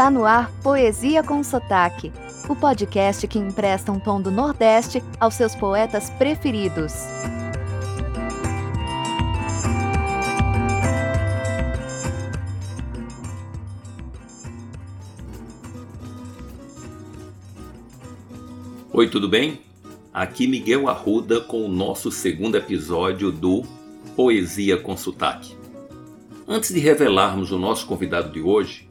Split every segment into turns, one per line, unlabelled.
Está no ar Poesia com Sotaque, o podcast que empresta um tom do Nordeste aos seus poetas preferidos.
Oi, tudo bem? Aqui Miguel Arruda com o nosso segundo episódio do Poesia com Sotaque. Antes de revelarmos o nosso convidado de hoje,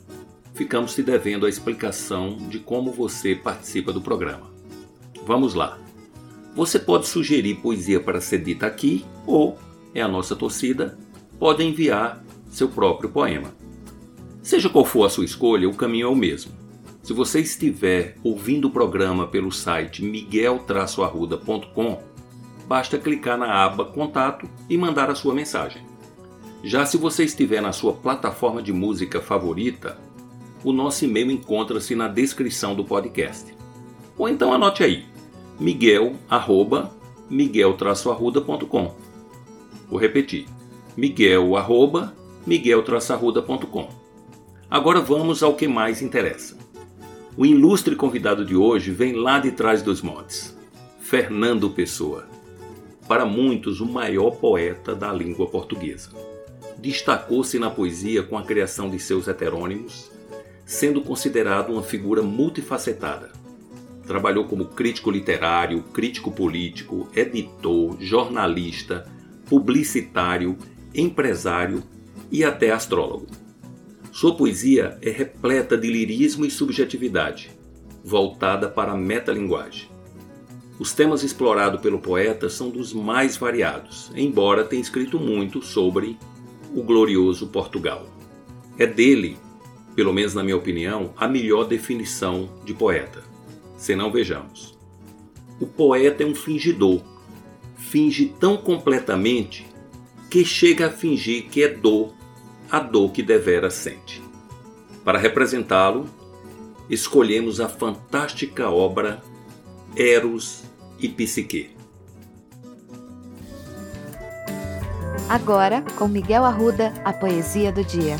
ficamos te devendo a explicação de como você participa do programa. Vamos lá. Você pode sugerir poesia para ser dita aqui ou, é a nossa torcida, pode enviar seu próprio poema. Seja qual for a sua escolha, o caminho é o mesmo. Se você estiver ouvindo o programa pelo site miguel-arruda.com, basta clicar na aba Contato e mandar a sua mensagem. Já se você estiver na sua plataforma de música favorita, o nosso e-mail encontra-se na descrição do podcast. Ou então anote aí, miguel, arroba, miguel-arruda.com. Vou repetir, miguel, arroba, miguel-arruda.com. Agora vamos ao que mais interessa. O ilustre convidado de hoje vem lá de trás dos montes, Fernando Pessoa. Para muitos, o maior poeta da língua portuguesa destacou-se na poesia com a criação de seus heterônimos, sendo considerado uma figura multifacetada. Trabalhou como crítico literário, crítico político, editor, jornalista, publicitário, empresário e até astrólogo. Sua poesia é repleta de lirismo e subjetividade, voltada para a metalinguagem. Os temas explorados pelo poeta são dos mais variados, embora tenha escrito muito sobre o glorioso Portugal. É dele, pelo menos na minha opinião, a melhor definição de poeta. Se não vejamos. O poeta é um fingidor. Finge tão completamente que chega a fingir que é dor, a dor que devera sente. Para representá-lo, escolhemos a fantástica obra Eros e Psique.
Agora, com Miguel Arruda, a poesia do dia.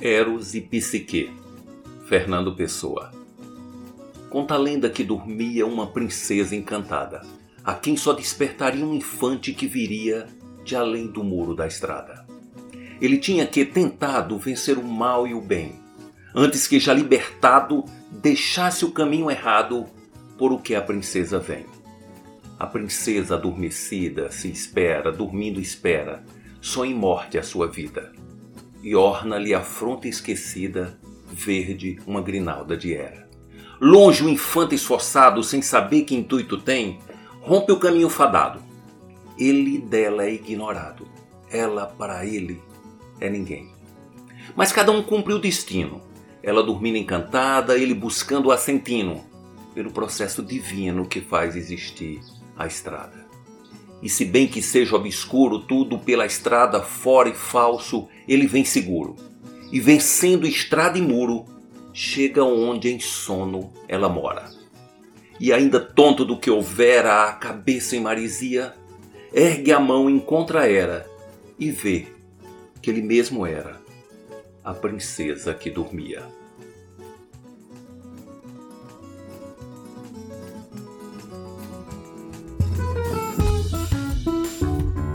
Eros e Psique, Fernando Pessoa. Conta a lenda que dormia uma princesa encantada, a quem só despertaria um infante que viria de além do muro da estrada. Ele tinha que tentado vencer o mal e o bem, antes que já libertado deixasse o caminho errado por o que a princesa vem. A princesa adormecida se espera, dormindo espera, só em morte a sua vida. E orna-lhe a fronte esquecida, verde uma grinalda de era. Longe o infante esforçado, sem saber que intuito tem, rompe o caminho fadado. Ele dela é ignorado, ela para ele é ninguém. Mas cada um cumpre o destino. Ela dormindo encantada, ele buscando o assentino, pelo processo divino que faz existir a estrada. E se bem que seja obscuro tudo pela estrada fora e falso, ele vem seguro. E vencendo estrada e muro, chega onde em sono ela mora. E ainda tonto do que houvera a cabeça em marisia, ergue a mão em contra-era e vê que ele mesmo era a princesa que dormia.